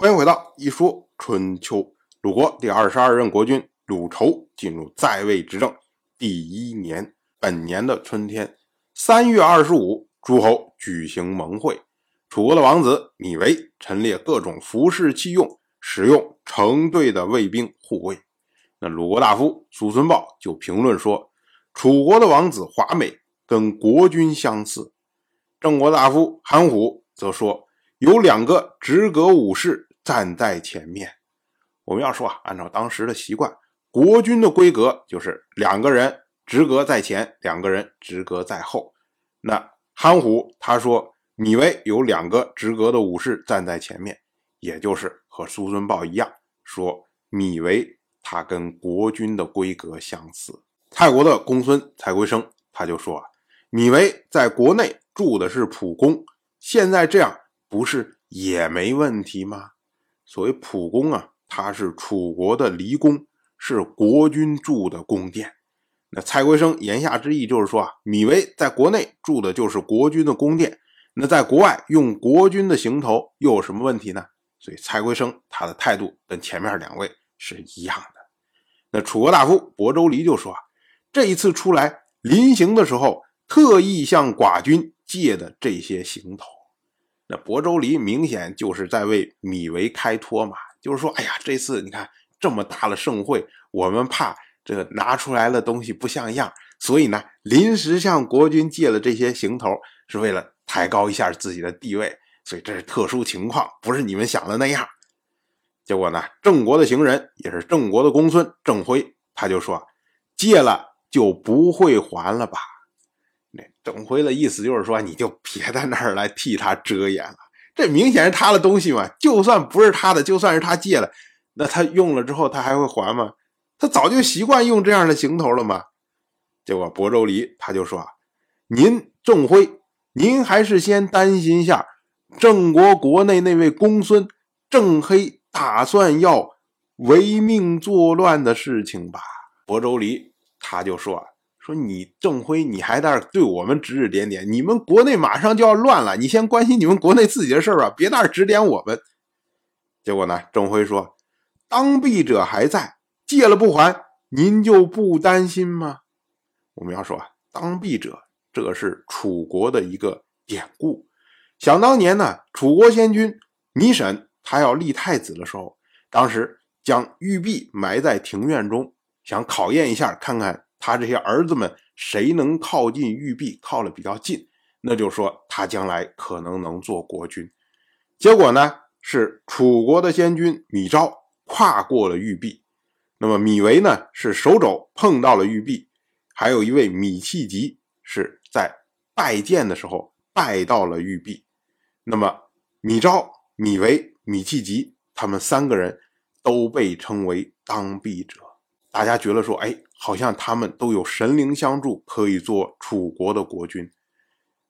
欢迎回到一说春秋。鲁国第二十二任国君鲁仇进入在位执政第一年，本年的春天，三月二十五，诸侯举行盟会。楚国的王子芈为陈列各种服饰器用，使用成队的卫兵护卫。那鲁国大夫苏孙豹就评论说：“楚国的王子华美，跟国君相似。”郑国大夫韩虎则说：“有两个直阁武士。”站在前面，我们要说啊，按照当时的习惯，国君的规格就是两个人直格在前，两个人直格在后。那憨虎他说，芈为有两个直格的武士站在前面，也就是和苏孙豹一样，说芈为他跟国君的规格相似。蔡国的公孙蔡归生他就说啊，芈为在国内住的是普宫，现在这样不是也没问题吗？所谓蒲宫啊，它是楚国的离宫，是国君住的宫殿。那蔡圭生言下之意就是说啊，芈为在国内住的就是国君的宫殿，那在国外用国君的行头又有什么问题呢？所以蔡圭生他的态度跟前面两位是一样的。那楚国大夫亳州离就说啊，这一次出来临行的时候，特意向寡君借的这些行头。那亳州离明显就是在为米为开脱嘛，就是说，哎呀，这次你看这么大的盛会，我们怕这个拿出来的东西不像样，所以呢，临时向国君借了这些行头，是为了抬高一下自己的地位，所以这是特殊情况，不是你们想的那样。结果呢，郑国的行人也是郑国的公孙郑辉，他就说，借了就不会还了吧。郑辉的意思就是说，你就别在那儿来替他遮掩了。这明显是他的东西嘛，就算不是他的，就算是他借了，那他用了之后他还会还吗？他早就习惯用这样的行头了嘛。结果亳州离他就说啊：“您郑辉，您还是先担心一下郑国国内那位公孙郑黑打算要违命作乱的事情吧。”亳州离他就说。说你郑辉，你还在那对我们指指点点？你们国内马上就要乱了，你先关心你们国内自己的事儿吧，别那指点我们。结果呢，郑辉说：“当弊者还在，借了不还，您就不担心吗？”我们要说，当弊者，这是楚国的一个典故。想当年呢，楚国先君糜沈他要立太子的时候，当时将玉璧埋在庭院中，想考验一下，看看。他这些儿子们谁能靠近玉璧，靠的比较近，那就说他将来可能能做国君。结果呢，是楚国的先君米昭跨过了玉璧，那么米为呢是手肘碰到了玉璧，还有一位米契吉是在拜见的时候拜到了玉璧。那么米昭、米为、芈弃疾他们三个人都被称为当弊者。大家觉得说，哎。好像他们都有神灵相助，可以做楚国的国君。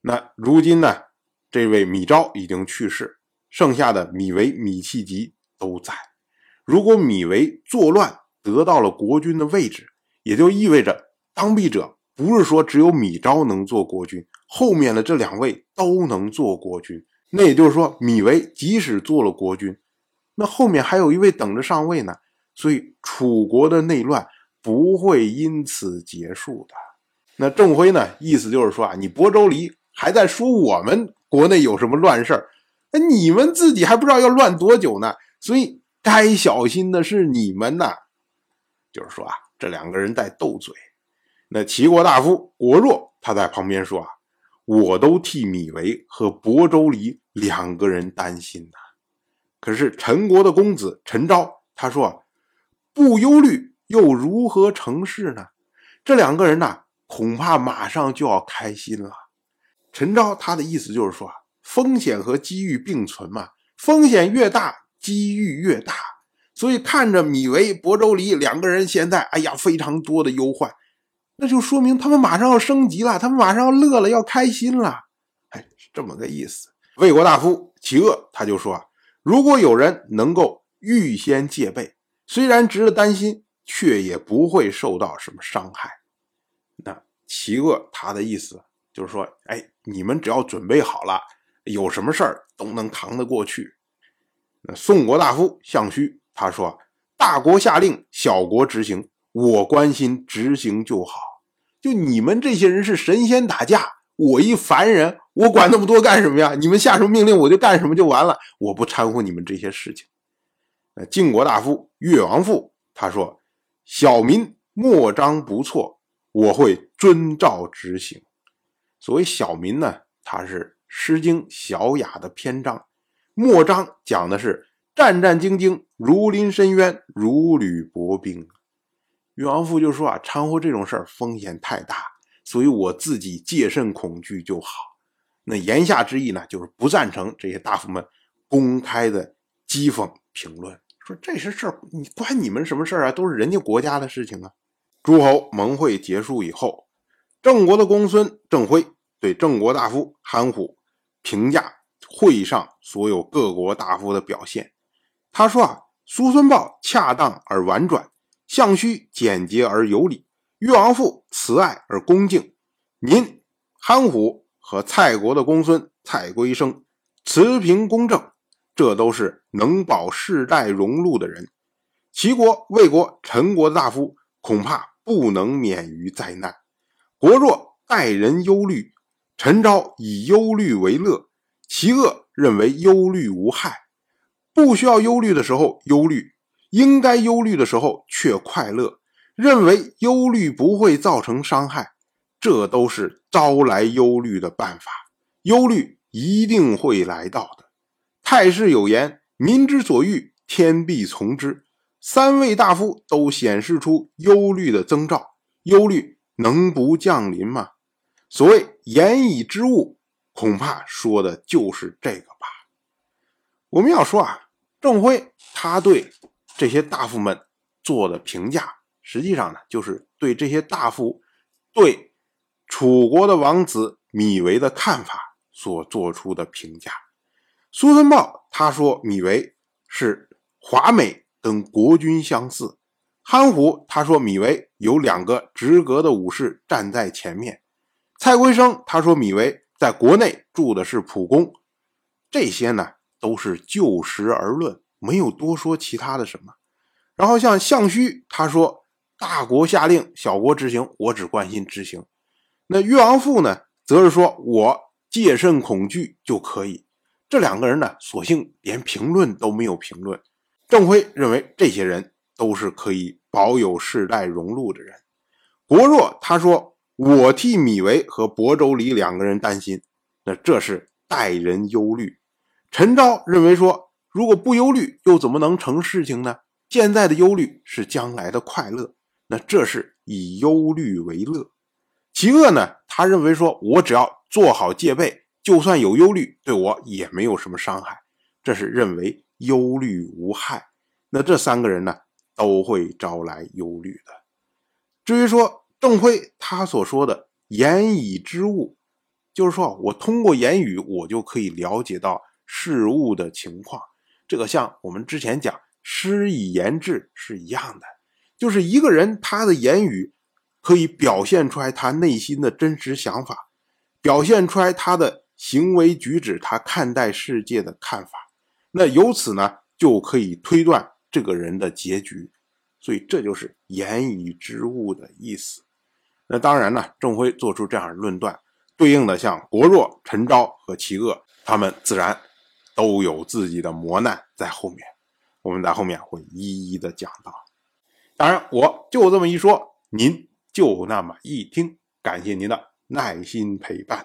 那如今呢？这位芈昭已经去世，剩下的芈为、芈弃疾都在。如果芈为作乱得到了国君的位置，也就意味着当弊者不是说只有芈昭能做国君，后面的这两位都能做国君。那也就是说，芈为即使做了国君，那后面还有一位等着上位呢。所以楚国的内乱。不会因此结束的。那郑辉呢？意思就是说啊，你亳州离还在说我们国内有什么乱事儿，那你们自己还不知道要乱多久呢。所以该小心的是你们呐。就是说啊，这两个人在斗嘴。那齐国大夫国若他在旁边说啊，我都替米为和亳州离两个人担心呐。可是陈国的公子陈昭他说不忧虑。又如何成事呢？这两个人呢，恐怕马上就要开心了。陈昭他的意思就是说，风险和机遇并存嘛，风险越大，机遇越大。所以看着米维、亳州离两个人现在，哎呀，非常多的忧患，那就说明他们马上要升级了，他们马上要乐了，要开心了。哎，是这么个意思。魏国大夫齐鄂他就说啊，如果有人能够预先戒备，虽然值得担心。却也不会受到什么伤害。那齐恶他的意思就是说，哎，你们只要准备好了，有什么事儿都能扛得过去。那宋国大夫项须他说：“大国下令，小国执行，我关心执行就好。就你们这些人是神仙打架，我一凡人，我管那么多干什么呀？你们下什么命令我就干什么就完了，我不掺和你们这些事情。”那晋国大夫越王父他说：“小民莫章不错，我会遵照执行。”所谓小民呢，他是《诗经·小雅》的篇章。莫章讲的是战战兢兢，如临深渊，如履薄冰。越王父就说啊，掺和这种事儿风险太大，所以我自己戒慎恐惧就好。那言下之意呢，就是不赞成这些大夫们公开的讥讽评论，说这些事儿你关你们什么事儿啊？都是人家国家的事情啊。诸侯盟会结束以后，郑国的公孙郑辉对郑国大夫韩虎评价。会上所有各国大夫的表现，他说啊，叔孙豹恰当而婉转，项须简洁而有礼，越王父慈爱而恭敬，您韩虎和蔡国的公孙蔡归生持平公正，这都是能保世代荣禄的人。齐国、魏国、陈国的大夫恐怕不能免于灾难。国弱待人忧虑，陈昭以忧虑为乐。其恶认为忧虑无害，不需要忧虑的时候忧虑，应该忧虑的时候却快乐，认为忧虑不会造成伤害，这都是招来忧虑的办法。忧虑一定会来到的。太师有言：“民之所欲，天必从之。”三位大夫都显示出忧虑的征兆，忧虑能不降临吗？所谓言以之物。恐怕说的就是这个吧。我们要说啊，郑辉他对这些大夫们做的评价，实际上呢，就是对这些大夫对楚国的王子米维的看法所做出的评价。苏孙豹他说米维是华美，跟国君相似；憨虎他说米维有两个直阁的武士站在前面；蔡圭生他说米维。在国内住的是蒲公，这些呢都是就实而论，没有多说其他的什么。然后像项须，他说大国下令，小国执行，我只关心执行。那越王父呢，则是说我戒慎恐惧就可以。这两个人呢，索性连评论都没有评论。郑辉认为这些人都是可以保有世代荣禄的人。国若他说。我替米维和亳州离两个人担心，那这是待人忧虑。陈昭认为说，如果不忧虑，又怎么能成事情呢？现在的忧虑是将来的快乐，那这是以忧虑为乐。其恶呢？他认为说，我只要做好戒备，就算有忧虑，对我也没有什么伤害。这是认为忧虑无害。那这三个人呢，都会招来忧虑的。至于说，郑辉他所说的言以知物，就是说我通过言语，我就可以了解到事物的情况。这个像我们之前讲诗以言志是一样的，就是一个人他的言语可以表现出来他内心的真实想法，表现出来他的行为举止，他看待世界的看法。那由此呢，就可以推断这个人的结局。所以这就是言以知物的意思。那当然呢，郑辉做出这样的论断，对应的像国弱、陈昭和齐恶，他们自然都有自己的磨难在后面，我们在后面会一一的讲到。当然，我就这么一说，您就那么一听，感谢您的耐心陪伴。《